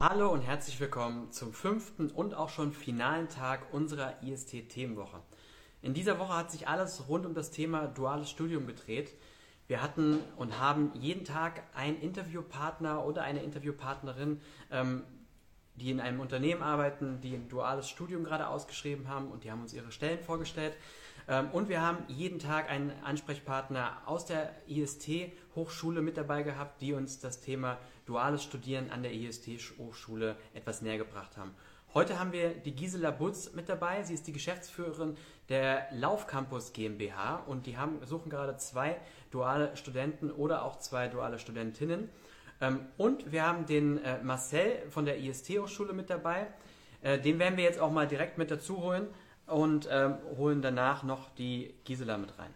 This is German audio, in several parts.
Hallo und herzlich willkommen zum fünften und auch schon finalen Tag unserer IST-Themenwoche. In dieser Woche hat sich alles rund um das Thema duales Studium gedreht. Wir hatten und haben jeden Tag einen Interviewpartner oder eine Interviewpartnerin, ähm, die in einem Unternehmen arbeiten, die ein duales Studium gerade ausgeschrieben haben und die haben uns ihre Stellen vorgestellt. Ähm, und wir haben jeden Tag einen Ansprechpartner aus der IST-Hochschule mit dabei gehabt, die uns das Thema duales Studieren an der IST-Hochschule etwas näher gebracht haben. Heute haben wir die Gisela Butz mit dabei. Sie ist die Geschäftsführerin der Laufcampus GmbH und die haben, suchen gerade zwei duale Studenten oder auch zwei duale Studentinnen. Ähm, und wir haben den äh, Marcel von der IST-Hochschule mit dabei. Äh, den werden wir jetzt auch mal direkt mit dazu holen und ähm, holen danach noch die Gisela mit rein.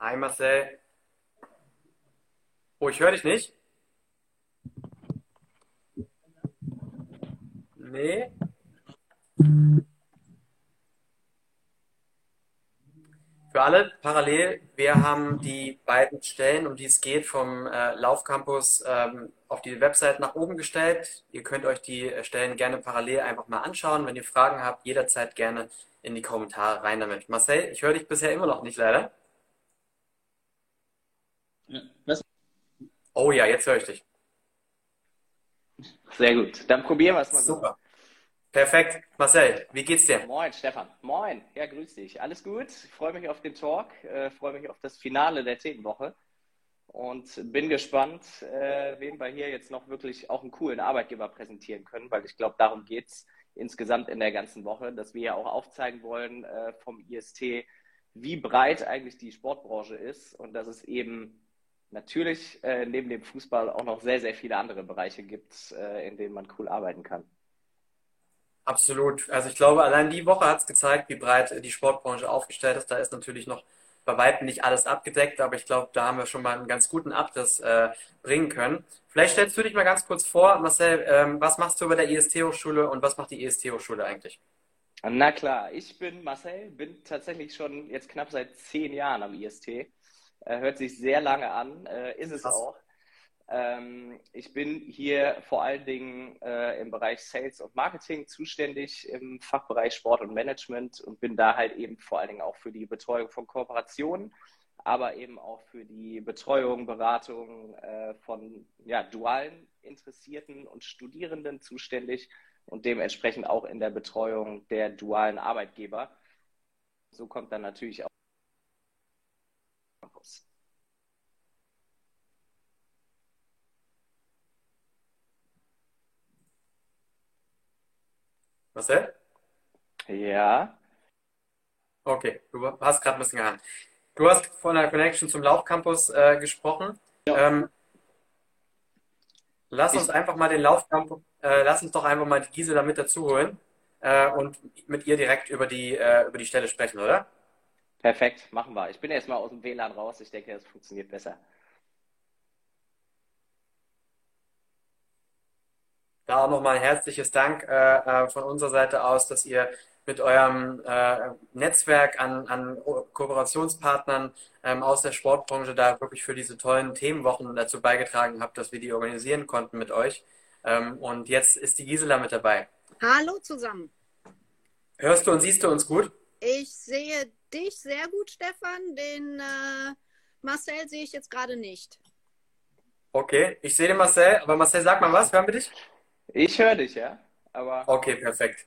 Hi Marcel. Oh, ich höre dich nicht. Nee. Für alle parallel, wir haben die beiden Stellen, um die es geht, vom äh, Laufcampus ähm, auf die Website nach oben gestellt. Ihr könnt euch die äh, Stellen gerne parallel einfach mal anschauen. Wenn ihr Fragen habt, jederzeit gerne in die Kommentare rein damit. Marcel, ich höre dich bisher immer noch nicht leider. Was? Oh ja, jetzt höre ich dich. Sehr gut. Dann probieren wir es mal Super. So. Perfekt. Marcel, wie geht's dir? Moin, Stefan. Moin. Ja, grüß dich. Alles gut. Ich freue mich auf den Talk, äh, freue mich auf das Finale der Themenwoche und bin gespannt, äh, wen wir hier jetzt noch wirklich auch einen coolen Arbeitgeber präsentieren können, weil ich glaube, darum geht es insgesamt in der ganzen Woche, dass wir ja auch aufzeigen wollen äh, vom IST, wie breit eigentlich die Sportbranche ist und dass es eben natürlich äh, neben dem Fußball auch noch sehr, sehr viele andere Bereiche gibt, äh, in denen man cool arbeiten kann. Absolut. Also ich glaube, allein die Woche hat es gezeigt, wie breit die Sportbranche aufgestellt ist. Da ist natürlich noch bei weitem nicht alles abgedeckt, aber ich glaube, da haben wir schon mal einen ganz guten Abriss äh, bringen können. Vielleicht stellst du dich mal ganz kurz vor, Marcel, ähm, was machst du bei der IST-Hochschule und was macht die IST-Hochschule eigentlich? Na klar, ich bin Marcel, bin tatsächlich schon jetzt knapp seit zehn Jahren am IST. Äh, hört sich sehr lange an, äh, ist es Krass. auch. Ähm, ich bin hier vor allen Dingen äh, im Bereich Sales und Marketing zuständig, im Fachbereich Sport und Management und bin da halt eben vor allen Dingen auch für die Betreuung von Kooperationen, aber eben auch für die Betreuung, Beratung äh, von ja, dualen Interessierten und Studierenden zuständig und dementsprechend auch in der Betreuung der dualen Arbeitgeber. So kommt dann natürlich auch Marcel? Ja. Okay, du hast gerade ein bisschen gehandelt. Du hast von der Connection zum Laufcampus äh, gesprochen. Ja. Ähm, lass uns ich, einfach mal den Laufcampus, äh, lass uns doch einfach mal die Gisela mit dazu holen äh, und mit ihr direkt über die, äh, über die Stelle sprechen, oder? Perfekt, machen wir. Ich bin erstmal aus dem WLAN raus. Ich denke, es funktioniert besser. Da auch nochmal ein herzliches Dank äh, äh, von unserer Seite aus, dass ihr mit eurem äh, Netzwerk an, an Kooperationspartnern ähm, aus der Sportbranche da wirklich für diese tollen Themenwochen dazu beigetragen habt, dass wir die organisieren konnten mit euch. Ähm, und jetzt ist die Gisela mit dabei. Hallo zusammen. Hörst du und siehst du uns gut? Ich sehe dich sehr gut, Stefan. Den äh, Marcel sehe ich jetzt gerade nicht. Okay, ich sehe den Marcel, aber Marcel, sag mal was, hören wir dich? Ich höre dich, ja. Aber okay, perfekt.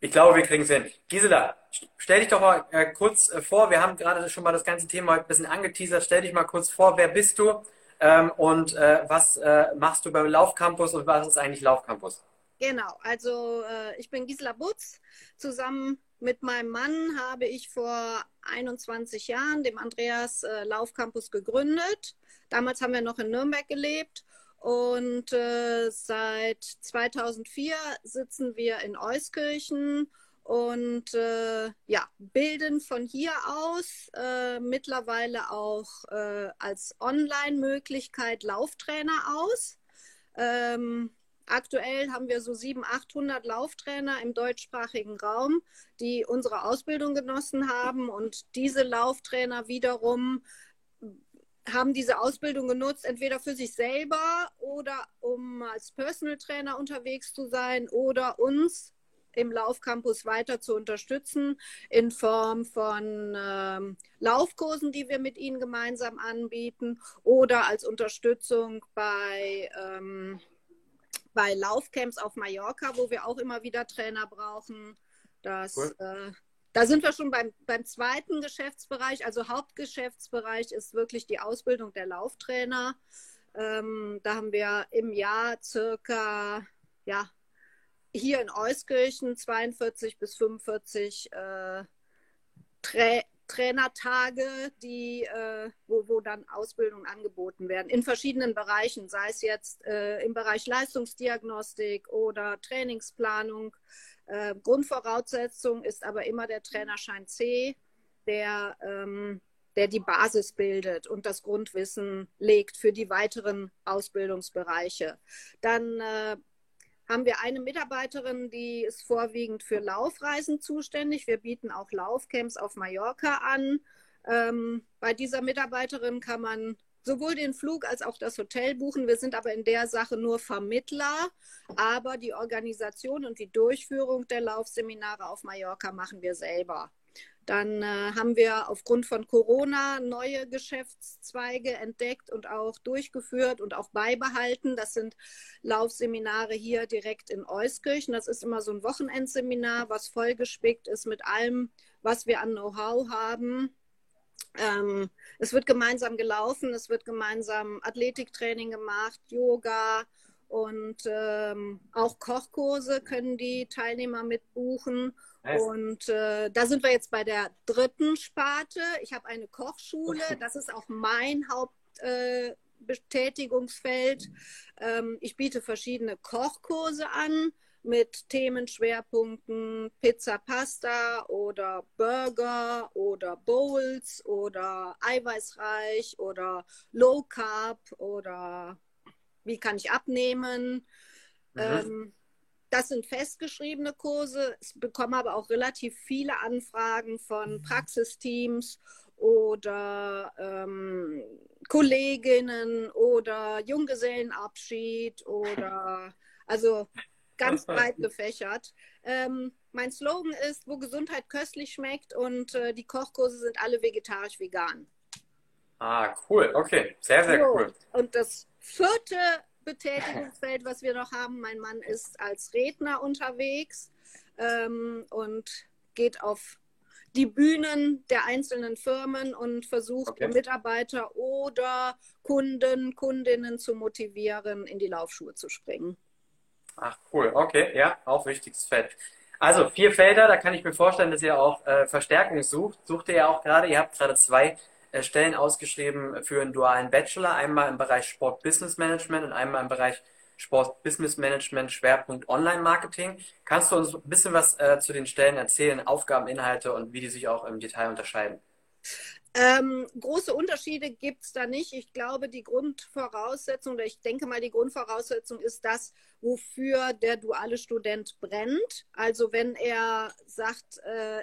Ich glaube, wir kriegen es hin. Gisela, stell dich doch mal äh, kurz äh, vor. Wir haben gerade schon mal das ganze Thema ein bisschen angeteasert. Stell dich mal kurz vor, wer bist du ähm, und äh, was äh, machst du beim Laufcampus und was ist eigentlich Laufcampus? Genau, also äh, ich bin Gisela Butz. Zusammen mit meinem Mann habe ich vor 21 Jahren dem Andreas äh, Laufcampus gegründet. Damals haben wir noch in Nürnberg gelebt und äh, seit 2004 sitzen wir in Euskirchen und äh, ja, bilden von hier aus äh, mittlerweile auch äh, als Online-Möglichkeit Lauftrainer aus. Ähm, Aktuell haben wir so 700, 800 Lauftrainer im deutschsprachigen Raum, die unsere Ausbildung genossen haben. Und diese Lauftrainer wiederum haben diese Ausbildung genutzt, entweder für sich selber oder um als Personal Trainer unterwegs zu sein oder uns im Laufcampus weiter zu unterstützen in Form von ähm, Laufkursen, die wir mit ihnen gemeinsam anbieten oder als Unterstützung bei, ähm, bei Laufcamps auf Mallorca, wo wir auch immer wieder Trainer brauchen. Das, cool. äh, da sind wir schon beim, beim zweiten Geschäftsbereich. Also Hauptgeschäftsbereich ist wirklich die Ausbildung der Lauftrainer. Ähm, da haben wir im Jahr circa ja, hier in Euskirchen 42 bis 45 äh, Tra Trainertage, die, äh, wo, wo dann Ausbildungen angeboten werden in verschiedenen Bereichen, sei es jetzt äh, im Bereich Leistungsdiagnostik oder Trainingsplanung. Äh, Grundvoraussetzung ist aber immer der Trainerschein C, der, ähm, der die Basis bildet und das Grundwissen legt für die weiteren Ausbildungsbereiche. Dann äh, haben wir eine Mitarbeiterin, die ist vorwiegend für Laufreisen zuständig. Wir bieten auch Laufcamps auf Mallorca an. Ähm, bei dieser Mitarbeiterin kann man sowohl den Flug als auch das Hotel buchen. Wir sind aber in der Sache nur Vermittler, aber die Organisation und die Durchführung der Laufseminare auf Mallorca machen wir selber. Dann äh, haben wir aufgrund von Corona neue Geschäftszweige entdeckt und auch durchgeführt und auch beibehalten. Das sind Laufseminare hier direkt in Euskirchen. Das ist immer so ein Wochenendseminar, was vollgespickt ist mit allem, was wir an Know-how haben. Ähm, es wird gemeinsam gelaufen, es wird gemeinsam Athletiktraining gemacht, Yoga, und ähm, auch Kochkurse können die Teilnehmer mitbuchen. Nice. Und äh, da sind wir jetzt bei der dritten Sparte. Ich habe eine Kochschule. Das ist auch mein Hauptbetätigungsfeld. Äh, ähm, ich biete verschiedene Kochkurse an mit Themenschwerpunkten Pizza, Pasta oder Burger oder Bowls oder eiweißreich oder Low Carb oder wie kann ich abnehmen. Mhm. Ähm, das sind festgeschriebene Kurse. Ich bekomme aber auch relativ viele Anfragen von Praxisteams oder ähm, Kolleginnen oder Junggesellenabschied oder also ganz breit gefächert. Ähm, mein Slogan ist, wo Gesundheit köstlich schmeckt und äh, die Kochkurse sind alle vegetarisch-vegan. Ah, cool. Okay, sehr, sehr so. cool. Und das vierte Betätigungsfeld, was wir noch haben, mein Mann ist als Redner unterwegs ähm, und geht auf die Bühnen der einzelnen Firmen und versucht okay. Mitarbeiter oder Kunden, Kundinnen zu motivieren, in die Laufschuhe zu springen. Ach cool, okay, ja, auch wichtiges Feld. Also vier Felder, da kann ich mir vorstellen, dass ihr auch äh, Verstärkung sucht. Sucht ihr ja auch gerade, ihr habt gerade zwei Stellen ausgeschrieben für einen dualen Bachelor, einmal im Bereich Sport Business Management und einmal im Bereich Sport Business Management Schwerpunkt Online Marketing. Kannst du uns ein bisschen was äh, zu den Stellen erzählen, Aufgabeninhalte und wie die sich auch im Detail unterscheiden? Ähm, große Unterschiede gibt es da nicht. Ich glaube, die Grundvoraussetzung, oder ich denke mal, die Grundvoraussetzung ist das, wofür der duale Student brennt. Also wenn er sagt, äh,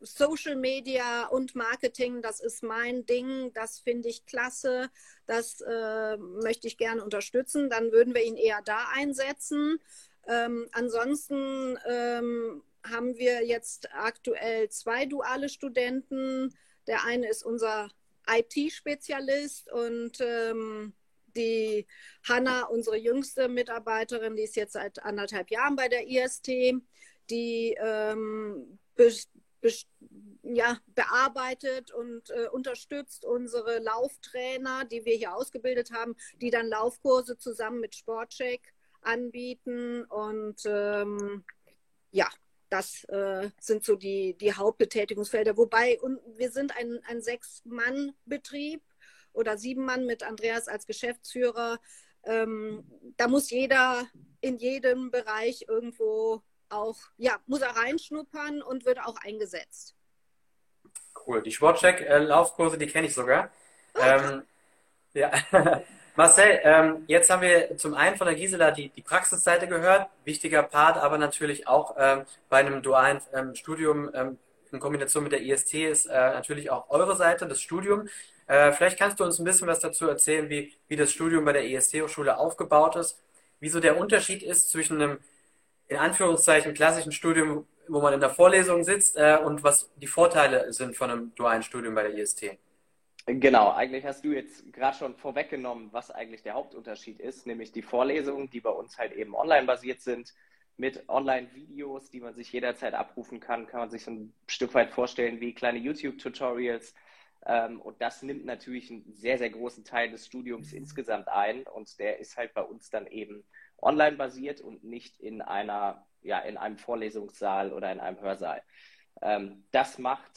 Social Media und Marketing, das ist mein Ding, das finde ich klasse, das äh, möchte ich gerne unterstützen, dann würden wir ihn eher da einsetzen. Ähm, ansonsten ähm, haben wir jetzt aktuell zwei duale Studenten. Der eine ist unser IT-Spezialist und ähm, die Hanna, unsere jüngste Mitarbeiterin, die ist jetzt seit anderthalb Jahren bei der IST, die ähm, ja, bearbeitet und äh, unterstützt unsere Lauftrainer, die wir hier ausgebildet haben, die dann Laufkurse zusammen mit Sportcheck anbieten. Und ähm, ja, das äh, sind so die, die Hauptbetätigungsfelder. Wobei und wir sind ein, ein Sechs-Mann-Betrieb oder sieben Mann mit Andreas als Geschäftsführer. Ähm, da muss jeder in jedem Bereich irgendwo auch, ja, muss er reinschnuppern und wird auch eingesetzt. Cool. Die Sportcheck-Laufkurse, die kenne ich sogar. Okay. Ähm, ja. Marcel, ähm, jetzt haben wir zum einen von der Gisela die, die Praxisseite gehört, wichtiger Part, aber natürlich auch ähm, bei einem dualen ähm, Studium ähm, in Kombination mit der IST ist äh, natürlich auch eure Seite, das Studium. Äh, vielleicht kannst du uns ein bisschen was dazu erzählen, wie, wie das Studium bei der IST-Hochschule aufgebaut ist, wieso der Unterschied ist zwischen einem in Anführungszeichen klassischen Studium, wo man in der Vorlesung sitzt, äh, und was die Vorteile sind von einem dualen Studium bei der IST. Genau, eigentlich hast du jetzt gerade schon vorweggenommen, was eigentlich der Hauptunterschied ist, nämlich die Vorlesungen, die bei uns halt eben online basiert sind, mit Online-Videos, die man sich jederzeit abrufen kann, kann man sich so ein Stück weit vorstellen wie kleine YouTube-Tutorials. Ähm, und das nimmt natürlich einen sehr, sehr großen Teil des Studiums insgesamt ein. Und der ist halt bei uns dann eben online basiert und nicht in einer, ja, in einem Vorlesungssaal oder in einem Hörsaal. Ähm, das macht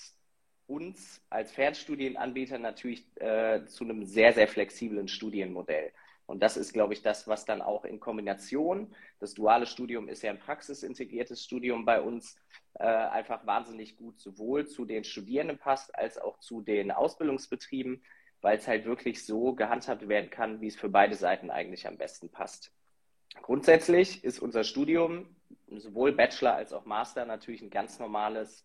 uns als Fernstudienanbieter natürlich äh, zu einem sehr, sehr flexiblen Studienmodell. Und das ist, glaube ich, das, was dann auch in Kombination, das duale Studium ist ja ein praxisintegriertes Studium bei uns, äh, einfach wahnsinnig gut sowohl zu den Studierenden passt, als auch zu den Ausbildungsbetrieben, weil es halt wirklich so gehandhabt werden kann, wie es für beide Seiten eigentlich am besten passt. Grundsätzlich ist unser Studium, sowohl Bachelor als auch Master, natürlich ein ganz normales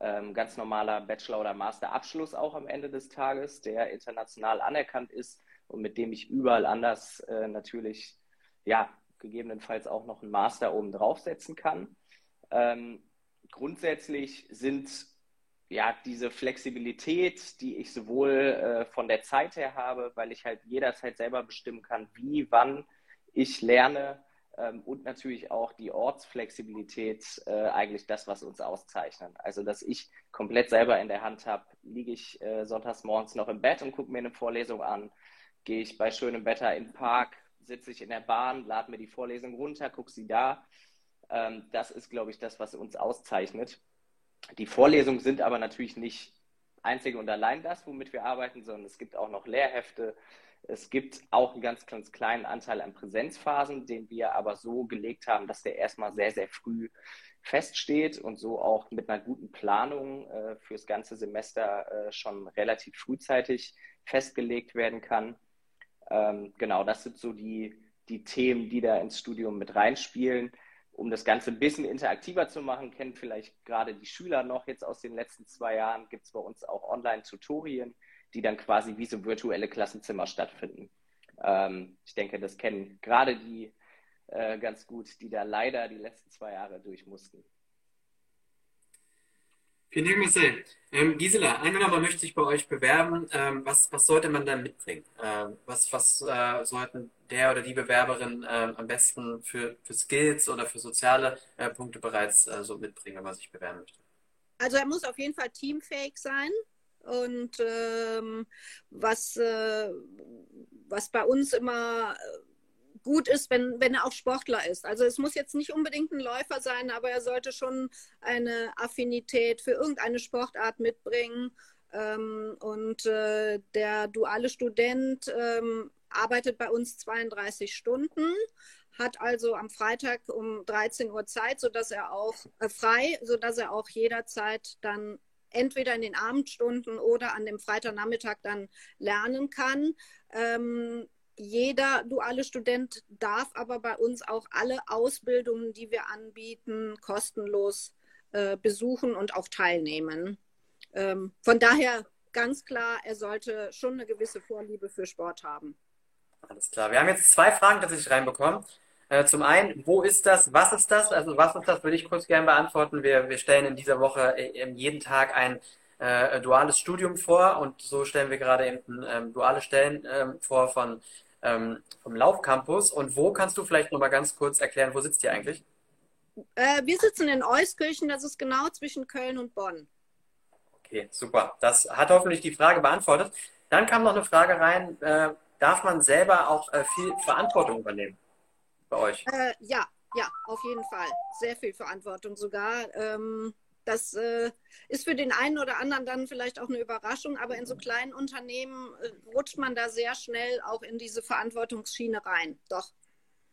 ähm, ganz normaler Bachelor- oder Masterabschluss auch am Ende des Tages, der international anerkannt ist und mit dem ich überall anders äh, natürlich, ja, gegebenenfalls auch noch einen Master oben draufsetzen kann. Ähm, grundsätzlich sind ja diese Flexibilität, die ich sowohl äh, von der Zeit her habe, weil ich halt jederzeit selber bestimmen kann, wie, wann ich lerne, ähm, und natürlich auch die Ortsflexibilität äh, eigentlich das, was uns auszeichnet. Also, dass ich komplett selber in der Hand habe, liege ich äh, sonntags morgens noch im Bett und gucke mir eine Vorlesung an, gehe ich bei schönem Wetter den Park, sitze ich in der Bahn, lade mir die Vorlesung runter, gucke sie da. Ähm, das ist, glaube ich, das, was uns auszeichnet. Die Vorlesungen sind aber natürlich nicht einzig und allein das, womit wir arbeiten, sondern es gibt auch noch Lehrhefte, es gibt auch einen ganz, ganz kleinen Anteil an Präsenzphasen, den wir aber so gelegt haben, dass der erstmal sehr, sehr früh feststeht und so auch mit einer guten Planung äh, fürs ganze Semester äh, schon relativ frühzeitig festgelegt werden kann. Ähm, genau, das sind so die, die Themen, die da ins Studium mit reinspielen. Um das Ganze ein bisschen interaktiver zu machen, kennen vielleicht gerade die Schüler noch jetzt aus den letzten zwei Jahren, gibt es bei uns auch Online-Tutorien, die dann quasi wie so virtuelle Klassenzimmer stattfinden. Ähm, ich denke, das kennen gerade die äh, ganz gut, die da leider die letzten zwei Jahre durch mussten. Vielen Dank, Marcel. Ähm, Gisela, angenommen, möchte sich bei euch bewerben. Ähm, was, was sollte man da mitbringen? Ähm, was was äh, sollten der oder die Bewerberin äh, am besten für, für Skills oder für soziale äh, Punkte bereits äh, so mitbringen, wenn man sich bewerben möchte? Also er muss auf jeden Fall teamfähig sein. Und ähm, was, äh, was bei uns immer gut ist, wenn, wenn er auch Sportler ist. Also es muss jetzt nicht unbedingt ein Läufer sein, aber er sollte schon eine Affinität für irgendeine Sportart mitbringen. Ähm, und äh, der duale Student ähm, arbeitet bei uns 32 Stunden, hat also am Freitag um 13 Uhr Zeit, sodass er auch äh, frei, sodass er auch jederzeit dann entweder in den Abendstunden oder an dem Freitagnachmittag dann lernen kann. Ähm, jeder duale Student darf aber bei uns auch alle Ausbildungen, die wir anbieten, kostenlos äh, besuchen und auch teilnehmen. Ähm, von daher ganz klar, er sollte schon eine gewisse Vorliebe für Sport haben. Alles klar. Wir haben jetzt zwei Fragen tatsächlich reinbekommen. Äh, zum einen, wo ist das? Was ist das? Also was ist das, würde ich kurz gerne beantworten. Wir, wir stellen in dieser Woche äh, jeden Tag ein äh, duales Studium vor und so stellen wir gerade eben ähm, duale Stellen ähm, vor von, ähm, vom Laufcampus. Und wo kannst du vielleicht nochmal ganz kurz erklären, wo sitzt ihr eigentlich? Äh, wir sitzen in Euskirchen, das ist genau zwischen Köln und Bonn. Okay, super. Das hat hoffentlich die Frage beantwortet. Dann kam noch eine Frage rein, äh, darf man selber auch äh, viel Verantwortung übernehmen? Bei euch? Äh, ja, ja, auf jeden Fall. Sehr viel Verantwortung sogar. Ähm, das äh, ist für den einen oder anderen dann vielleicht auch eine Überraschung, aber in so kleinen Unternehmen äh, rutscht man da sehr schnell auch in diese Verantwortungsschiene rein. Doch.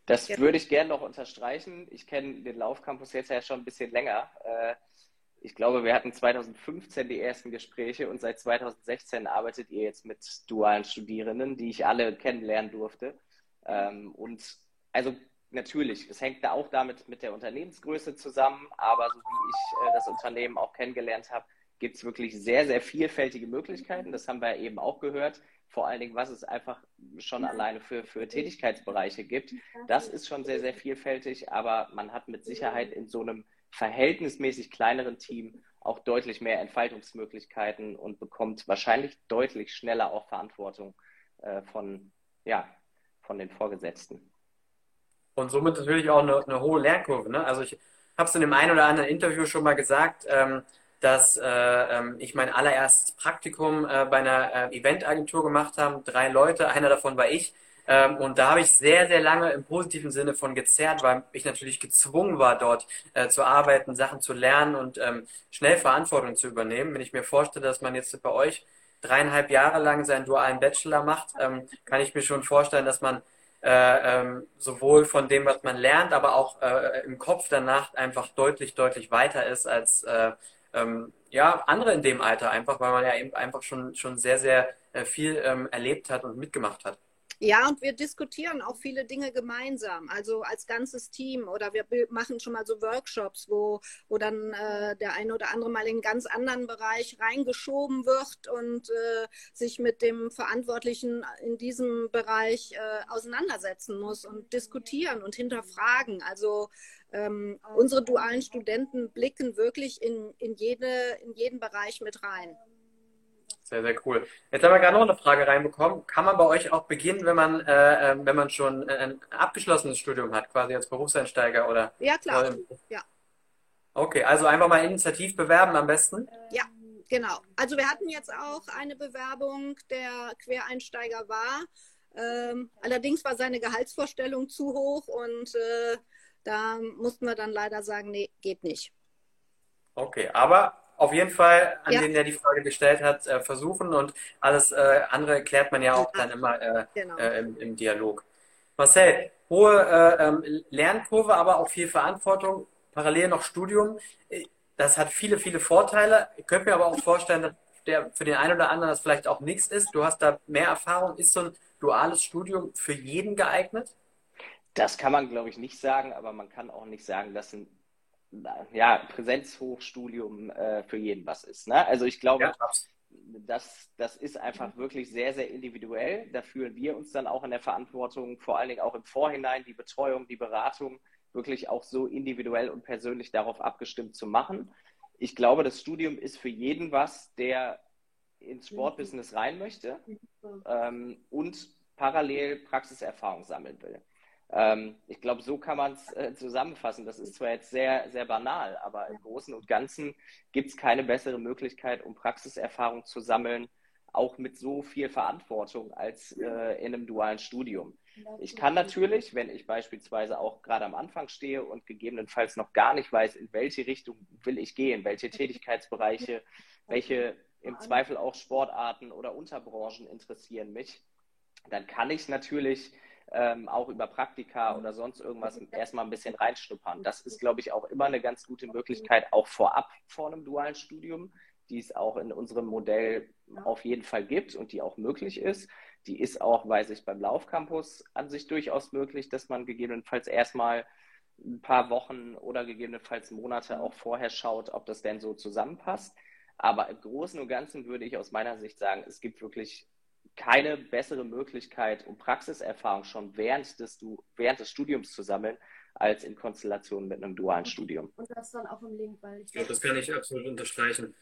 Das ja. würde ich gerne noch unterstreichen. Ich kenne den Laufcampus jetzt ja schon ein bisschen länger. Äh, ich glaube, wir hatten 2015 die ersten Gespräche und seit 2016 arbeitet ihr jetzt mit dualen Studierenden, die ich alle kennenlernen durfte. Ähm, und also natürlich, es hängt da auch damit mit der Unternehmensgröße zusammen, aber so wie ich äh, das Unternehmen auch kennengelernt habe, gibt es wirklich sehr, sehr vielfältige Möglichkeiten. Das haben wir eben auch gehört. Vor allen Dingen, was es einfach schon alleine für, für Tätigkeitsbereiche gibt. Das ist schon sehr, sehr vielfältig, aber man hat mit Sicherheit in so einem verhältnismäßig kleineren Team auch deutlich mehr Entfaltungsmöglichkeiten und bekommt wahrscheinlich deutlich schneller auch Verantwortung äh, von, ja, von den Vorgesetzten. Und somit natürlich auch eine, eine hohe Lernkurve. Ne? Also ich habe es in dem einen oder anderen Interview schon mal gesagt, ähm, dass äh, ähm, ich mein allererstes Praktikum äh, bei einer äh, Eventagentur gemacht habe. Drei Leute, einer davon war ich. Ähm, und da habe ich sehr, sehr lange im positiven Sinne von gezerrt, weil ich natürlich gezwungen war, dort äh, zu arbeiten, Sachen zu lernen und ähm, schnell Verantwortung zu übernehmen. Wenn ich mir vorstelle, dass man jetzt bei euch dreieinhalb Jahre lang seinen dualen Bachelor macht, ähm, kann ich mir schon vorstellen, dass man äh, ähm, sowohl von dem, was man lernt, aber auch äh, im Kopf danach einfach deutlich, deutlich weiter ist als äh, ähm, ja, andere in dem Alter, einfach weil man ja eben einfach schon, schon sehr, sehr äh, viel ähm, erlebt hat und mitgemacht hat. Ja, und wir diskutieren auch viele Dinge gemeinsam, also als ganzes Team oder wir machen schon mal so Workshops, wo, wo dann äh, der eine oder andere mal in einen ganz anderen Bereich reingeschoben wird und äh, sich mit dem Verantwortlichen in diesem Bereich äh, auseinandersetzen muss und diskutieren und hinterfragen. Also ähm, unsere dualen Studenten blicken wirklich in, in, jede, in jeden Bereich mit rein. Sehr, sehr cool. Jetzt haben wir gerade noch eine Frage reinbekommen. Kann man bei euch auch beginnen, wenn man, äh, ähm, wenn man schon ein abgeschlossenes Studium hat, quasi als Berufseinsteiger oder? Ja, klar. ja. Okay, also einfach mal initiativ bewerben am besten? Ja, genau. Also wir hatten jetzt auch eine Bewerbung, der Quereinsteiger war. Ähm, allerdings war seine Gehaltsvorstellung zu hoch und äh, da mussten wir dann leider sagen, nee, geht nicht. Okay, aber auf jeden Fall an ja. den, der die Frage gestellt hat, äh, versuchen und alles äh, andere klärt man ja auch ja. dann immer äh, genau. Äh, im, im, Dialog. Marcel, hohe äh, ähm, Lernkurve, aber auch viel Verantwortung, parallel noch Studium. Das hat viele, viele Vorteile. Ich könnte mir aber auch vorstellen, dass der für den einen oder anderen das vielleicht auch nichts ist. Du hast da mehr Erfahrung. Ist so ein duales Studium für jeden geeignet? Das kann man, glaube ich, nicht sagen, aber man kann auch nicht sagen, dass ein ja, Präsenzhochstudium äh, für jeden was ist. Ne? Also ich glaube, ja. das, das ist einfach wirklich sehr, sehr individuell. Da fühlen wir uns dann auch in der Verantwortung, vor allen Dingen auch im Vorhinein die Betreuung, die Beratung wirklich auch so individuell und persönlich darauf abgestimmt zu machen. Ich glaube, das Studium ist für jeden was, der ins Sportbusiness rein möchte ähm, und parallel Praxiserfahrung sammeln will. Ähm, ich glaube, so kann man es äh, zusammenfassen. Das ist zwar jetzt sehr, sehr banal, aber im Großen und Ganzen gibt es keine bessere Möglichkeit, um Praxiserfahrung zu sammeln, auch mit so viel Verantwortung als äh, in einem dualen Studium. Ich kann natürlich, wenn ich beispielsweise auch gerade am Anfang stehe und gegebenenfalls noch gar nicht weiß, in welche Richtung will ich gehen, welche Tätigkeitsbereiche, welche im Zweifel auch Sportarten oder Unterbranchen interessieren mich, dann kann ich natürlich ähm, auch über Praktika oder sonst irgendwas erstmal ein bisschen reinschnuppern. Das ist, glaube ich, auch immer eine ganz gute Möglichkeit, auch vorab vor einem dualen Studium, die es auch in unserem Modell auf jeden Fall gibt und die auch möglich ist. Die ist auch, weiß ich, beim Laufcampus an sich durchaus möglich, dass man gegebenenfalls erstmal ein paar Wochen oder gegebenenfalls Monate auch vorher schaut, ob das denn so zusammenpasst. Aber im Großen und Ganzen würde ich aus meiner Sicht sagen, es gibt wirklich keine bessere Möglichkeit, um Praxiserfahrung schon während des, während des Studiums zu sammeln, als in Konstellation mit einem dualen Studium. Und das dann auch im Link, weil ich. Ja, das kann ich absolut unterstreichen.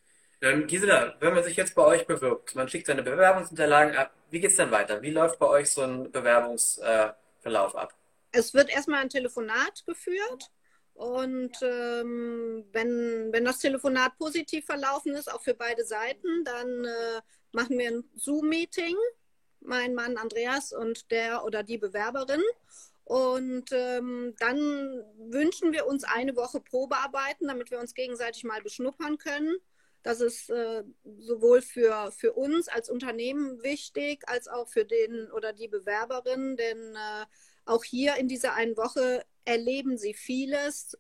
Ähm, Gisela, wenn man sich jetzt bei euch bewirbt, man schickt seine Bewerbungsunterlagen ab, wie geht es denn weiter? Wie läuft bei euch so ein Bewerbungsverlauf äh, ab? Es wird erstmal ein Telefonat geführt. Und ähm, wenn, wenn das Telefonat positiv verlaufen ist, auch für beide Seiten, dann äh, machen wir ein Zoom-Meeting, mein Mann Andreas und der oder die Bewerberin. Und ähm, dann wünschen wir uns eine Woche Probearbeiten, damit wir uns gegenseitig mal beschnuppern können. Das ist äh, sowohl für, für uns als Unternehmen wichtig, als auch für den oder die Bewerberin, denn äh, auch hier in dieser einen Woche erleben sie vieles,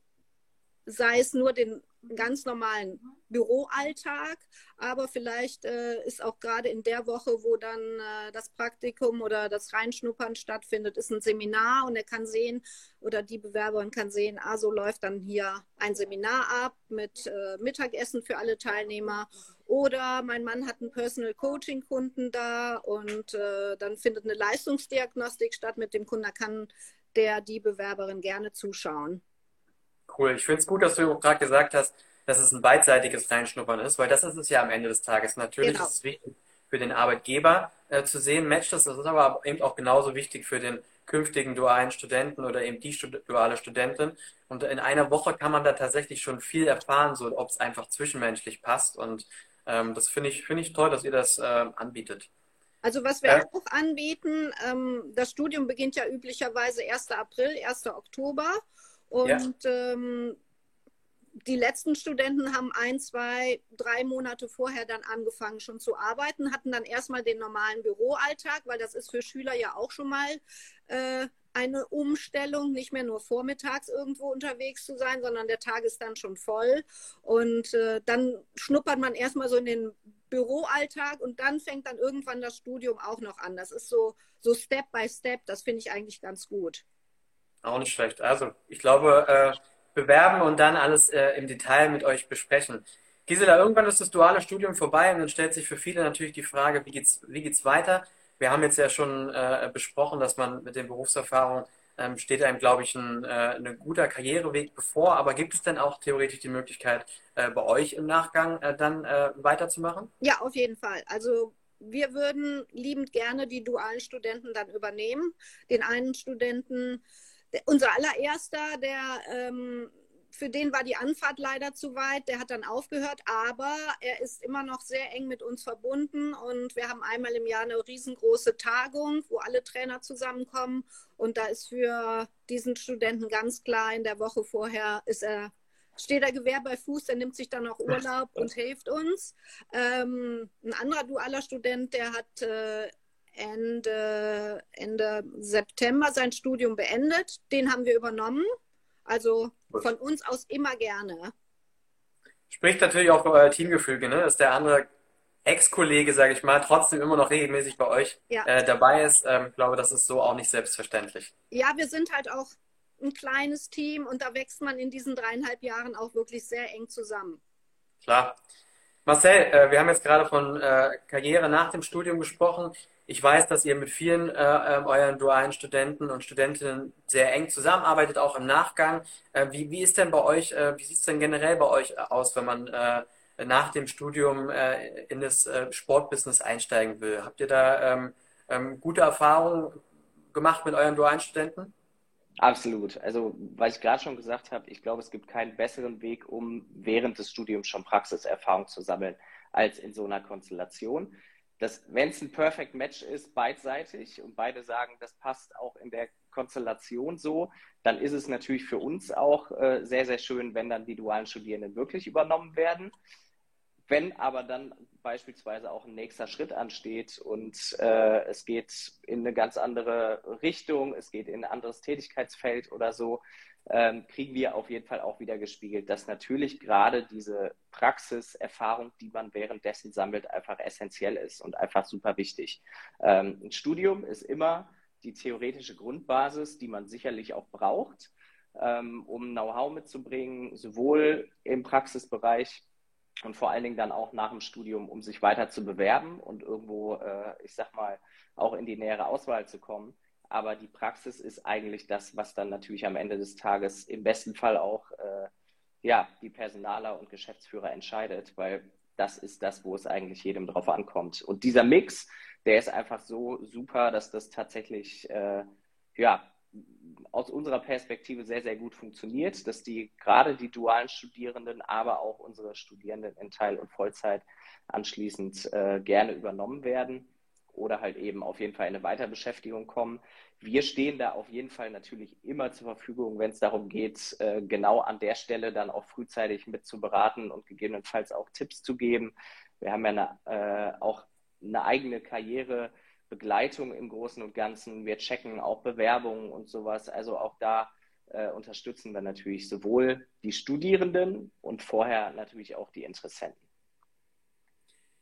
sei es nur den ganz normalen Büroalltag, aber vielleicht äh, ist auch gerade in der Woche, wo dann äh, das Praktikum oder das Reinschnuppern stattfindet, ist ein Seminar und er kann sehen oder die Bewerberin kann sehen, ah, so läuft dann hier ein Seminar ab mit äh, Mittagessen für alle Teilnehmer oder mein Mann hat einen Personal Coaching Kunden da und äh, dann findet eine Leistungsdiagnostik statt mit dem Kunden, da kann der die Bewerberin gerne zuschauen. Cool. Ich finde es gut, dass du gerade gesagt hast, dass es ein beidseitiges Reinschnuppern ist, weil das ist es ja am Ende des Tages. Natürlich genau. ist es wichtig für den Arbeitgeber äh, zu sehen, matcht das, das ist aber eben auch genauso wichtig für den künftigen dualen Studenten oder eben die Stud duale Studentin. Und in einer Woche kann man da tatsächlich schon viel erfahren, so ob es einfach zwischenmenschlich passt. Und ähm, das finde ich, finde ich toll, dass ihr das äh, anbietet. Also was wir äh, auch anbieten, ähm, das Studium beginnt ja üblicherweise 1. April, 1. Oktober. Und ja. ähm, die letzten Studenten haben ein, zwei, drei Monate vorher dann angefangen schon zu arbeiten, hatten dann erstmal den normalen Büroalltag, weil das ist für Schüler ja auch schon mal äh, eine Umstellung, nicht mehr nur vormittags irgendwo unterwegs zu sein, sondern der Tag ist dann schon voll. Und äh, dann schnuppert man erstmal so in den Büroalltag und dann fängt dann irgendwann das Studium auch noch an. Das ist so, so Step by Step, das finde ich eigentlich ganz gut. Auch nicht schlecht. Also ich glaube, äh, bewerben und dann alles äh, im Detail mit euch besprechen. Gisela, irgendwann ist das duale Studium vorbei und dann stellt sich für viele natürlich die Frage, wie geht's, wie geht's weiter? Wir haben jetzt ja schon äh, besprochen, dass man mit den Berufserfahrungen ähm, steht einem, glaube ich, ein, äh, guter Karriereweg bevor. Aber gibt es denn auch theoretisch die Möglichkeit, äh, bei euch im Nachgang äh, dann äh, weiterzumachen? Ja, auf jeden Fall. Also wir würden liebend gerne die dualen Studenten dann übernehmen. Den einen Studenten unser allererster, der ähm, für den war die Anfahrt leider zu weit. Der hat dann aufgehört, aber er ist immer noch sehr eng mit uns verbunden und wir haben einmal im Jahr eine riesengroße Tagung, wo alle Trainer zusammenkommen und da ist für diesen Studenten ganz klar in der Woche vorher ist er steht er Gewehr bei Fuß, der nimmt sich dann auch Urlaub und hilft uns. Ähm, ein anderer dualer Student, der hat äh, Ende, Ende September sein Studium beendet. Den haben wir übernommen. Also von uns aus immer gerne. Spricht natürlich auch für euer Teamgefüge, ne? dass der andere Ex-Kollege, sage ich mal, trotzdem immer noch regelmäßig bei euch ja. äh, dabei ist. Ähm, ich glaube, das ist so auch nicht selbstverständlich. Ja, wir sind halt auch ein kleines Team und da wächst man in diesen dreieinhalb Jahren auch wirklich sehr eng zusammen. Klar. Marcel, äh, wir haben jetzt gerade von äh, Karriere nach dem Studium gesprochen. Ich weiß, dass ihr mit vielen äh, ähm, euren dualen Studenten und Studentinnen sehr eng zusammenarbeitet, auch im Nachgang. Äh, wie, wie ist denn bei euch, äh, wie sieht es denn generell bei euch aus, wenn man äh, nach dem Studium äh, in das äh, Sportbusiness einsteigen will? Habt ihr da ähm, ähm, gute Erfahrungen gemacht mit euren dualen Studenten? Absolut. Also, was ich gerade schon gesagt habe, ich glaube, es gibt keinen besseren Weg, um während des Studiums schon Praxiserfahrung zu sammeln, als in so einer Konstellation wenn es ein Perfect Match ist, beidseitig und beide sagen, das passt auch in der Konstellation so, dann ist es natürlich für uns auch äh, sehr, sehr schön, wenn dann die dualen Studierenden wirklich übernommen werden. Wenn aber dann beispielsweise auch ein nächster Schritt ansteht und äh, es geht in eine ganz andere Richtung, es geht in ein anderes Tätigkeitsfeld oder so, ähm, kriegen wir auf jeden Fall auch wieder gespiegelt, dass natürlich gerade diese Praxiserfahrung, die man währenddessen sammelt, einfach essentiell ist und einfach super wichtig. Ähm, ein Studium ist immer die theoretische Grundbasis, die man sicherlich auch braucht, ähm, um Know-how mitzubringen, sowohl im Praxisbereich und vor allen Dingen dann auch nach dem Studium, um sich weiter zu bewerben und irgendwo, äh, ich sag mal, auch in die nähere Auswahl zu kommen. Aber die Praxis ist eigentlich das, was dann natürlich am Ende des Tages im besten Fall auch äh, ja, die Personaler und Geschäftsführer entscheidet, weil das ist das, wo es eigentlich jedem drauf ankommt. Und dieser Mix, der ist einfach so super, dass das tatsächlich äh, ja, aus unserer Perspektive sehr, sehr gut funktioniert, dass die gerade die dualen Studierenden, aber auch unsere Studierenden in Teil- und Vollzeit anschließend äh, gerne übernommen werden oder halt eben auf jeden Fall in eine Weiterbeschäftigung kommen. Wir stehen da auf jeden Fall natürlich immer zur Verfügung, wenn es darum geht, äh, genau an der Stelle dann auch frühzeitig mit zu beraten und gegebenenfalls auch Tipps zu geben. Wir haben ja eine, äh, auch eine eigene Karrierebegleitung im Großen und Ganzen. Wir checken auch Bewerbungen und sowas. Also auch da äh, unterstützen wir natürlich sowohl die Studierenden und vorher natürlich auch die Interessenten.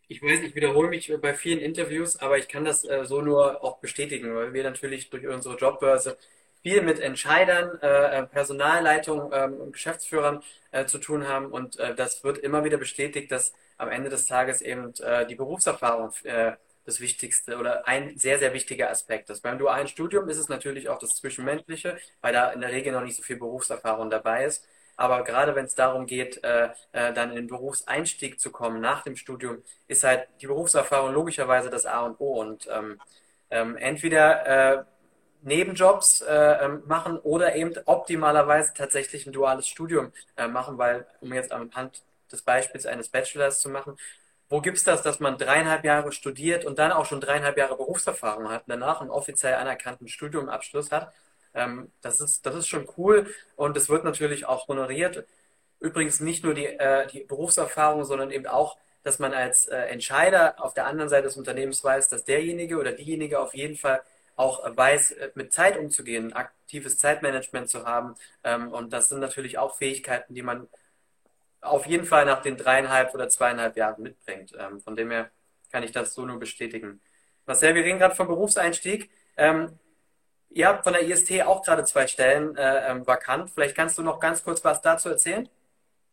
Ich weiß, ich wiederhole mich bei vielen Interviews, aber ich kann das äh, so nur auch bestätigen, weil wir natürlich durch unsere Jobbörse viel mit Entscheidern, äh, Personalleitung ähm, Geschäftsführern äh, zu tun haben. Und äh, das wird immer wieder bestätigt, dass am Ende des Tages eben äh, die Berufserfahrung äh, das Wichtigste oder ein sehr, sehr wichtiger Aspekt ist. Beim dualen Studium ist es natürlich auch das Zwischenmenschliche, weil da in der Regel noch nicht so viel Berufserfahrung dabei ist. Aber gerade wenn es darum geht, äh, äh, dann in den Berufseinstieg zu kommen nach dem Studium, ist halt die Berufserfahrung logischerweise das A und O. Und ähm, ähm, entweder äh, Nebenjobs äh, ähm, machen oder eben optimalerweise tatsächlich ein duales Studium äh, machen, weil, um jetzt anhand des Beispiels eines Bachelors zu machen, wo gibt es das, dass man dreieinhalb Jahre studiert und dann auch schon dreieinhalb Jahre Berufserfahrung hat danach einen offiziell anerkannten Studiumabschluss hat? Ähm, das, ist, das ist schon cool und es wird natürlich auch honoriert. Übrigens nicht nur die, äh, die Berufserfahrung, sondern eben auch, dass man als äh, Entscheider auf der anderen Seite des Unternehmens weiß, dass derjenige oder diejenige auf jeden Fall auch weiß, äh, mit Zeit umzugehen, aktives Zeitmanagement zu haben. Ähm, und das sind natürlich auch Fähigkeiten, die man auf jeden Fall nach den dreieinhalb oder zweieinhalb Jahren mitbringt. Ähm, von dem her kann ich das so nur bestätigen. Marcel, wir reden gerade vom Berufseinstieg. Ähm, ihr habt von der IST auch gerade zwei Stellen äh, ähm, vakant. Vielleicht kannst du noch ganz kurz was dazu erzählen?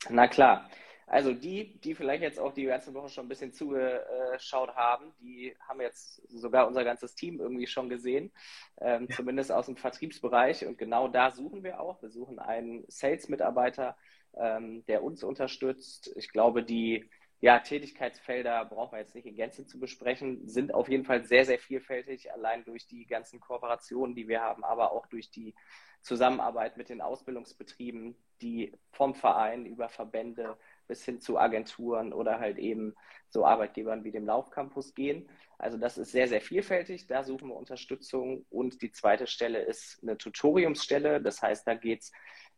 Na klar. Also die, die vielleicht jetzt auch die ganze Woche schon ein bisschen zugeschaut haben, die haben jetzt sogar unser ganzes Team irgendwie schon gesehen, ähm, ja. zumindest aus dem Vertriebsbereich. Und genau da suchen wir auch. Wir suchen einen Sales-Mitarbeiter, ähm, der uns unterstützt. Ich glaube, die ja, Tätigkeitsfelder brauchen wir jetzt nicht in Gänze zu besprechen, sind auf jeden Fall sehr, sehr vielfältig, allein durch die ganzen Kooperationen, die wir haben, aber auch durch die Zusammenarbeit mit den Ausbildungsbetrieben, die vom Verein über Verbände bis hin zu Agenturen oder halt eben so Arbeitgebern wie dem Laufcampus gehen. Also das ist sehr, sehr vielfältig. Da suchen wir Unterstützung. Und die zweite Stelle ist eine Tutoriumsstelle. Das heißt, da geht es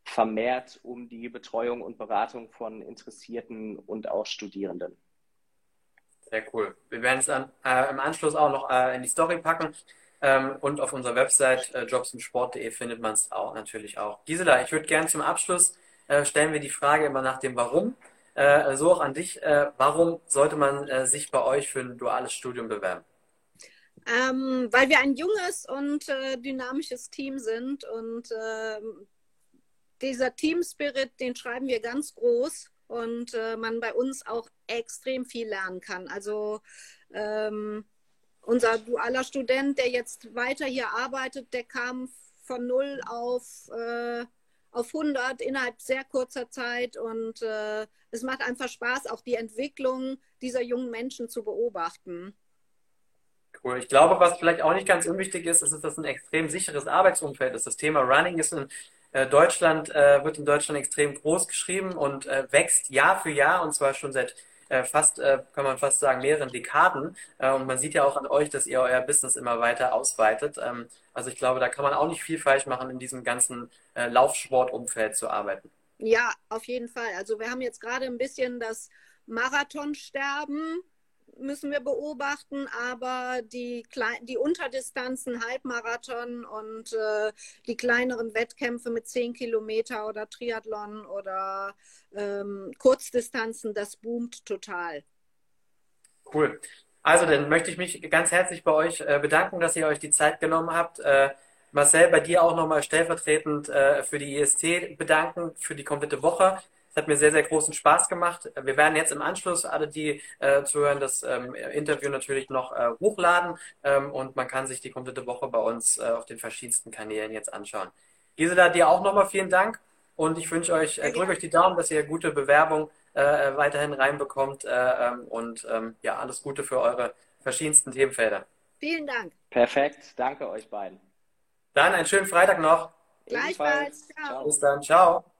vermehrt um die Betreuung und Beratung von Interessierten und auch Studierenden. Sehr cool. Wir werden es dann äh, im Anschluss auch noch äh, in die Story packen. Ähm, und auf unserer Website äh, jobsundsport.de findet man es auch natürlich auch. Gisela, ich würde gerne zum Abschluss äh, stellen wir die Frage immer nach dem Warum. Äh, so auch an dich. Äh, warum sollte man äh, sich bei euch für ein duales Studium bewerben? Ähm, weil wir ein junges und äh, dynamisches Team sind und ähm, dieser Team Spirit, den schreiben wir ganz groß und äh, man bei uns auch extrem viel lernen kann. Also ähm, unser dualer Student, der jetzt weiter hier arbeitet, der kam von null auf, äh, auf 100 innerhalb sehr kurzer Zeit und äh, es macht einfach Spaß, auch die Entwicklung dieser jungen Menschen zu beobachten. Cool. Ich glaube, was vielleicht auch nicht ganz unwichtig ist, ist, dass es ein extrem sicheres Arbeitsumfeld ist. Das Thema Running ist ein Deutschland äh, wird in Deutschland extrem groß geschrieben und äh, wächst Jahr für Jahr und zwar schon seit äh, fast, äh, kann man fast sagen, mehreren Dekaden. Äh, und man sieht ja auch an euch, dass ihr euer Business immer weiter ausweitet. Ähm, also ich glaube, da kann man auch nicht viel falsch machen, in diesem ganzen Laufsportumfeld zu arbeiten. Ja, auf jeden Fall. Also wir haben jetzt gerade ein bisschen das Marathonsterben müssen wir beobachten, aber die, Kle die Unterdistanzen, Halbmarathon und äh, die kleineren Wettkämpfe mit 10 Kilometer oder Triathlon oder ähm, Kurzdistanzen, das boomt total. Cool. Also dann möchte ich mich ganz herzlich bei euch äh, bedanken, dass ihr euch die Zeit genommen habt. Äh, Marcel, bei dir auch nochmal stellvertretend äh, für die IST bedanken, für die komplette Woche. Es hat mir sehr, sehr großen Spaß gemacht. Wir werden jetzt im Anschluss alle, die äh, zuhören, das ähm, Interview natürlich noch äh, hochladen ähm, und man kann sich die komplette Woche bei uns äh, auf den verschiedensten Kanälen jetzt anschauen. Gisela, dir auch nochmal vielen Dank und ich wünsche euch, äh, drücke euch die Daumen, dass ihr gute Bewerbung äh, weiterhin reinbekommt äh, ähm, und ähm, ja, alles Gute für eure verschiedensten Themenfelder. Vielen Dank. Perfekt, danke euch beiden. Dann einen schönen Freitag noch. Gleichfalls. Ciao. Bis dann, ciao.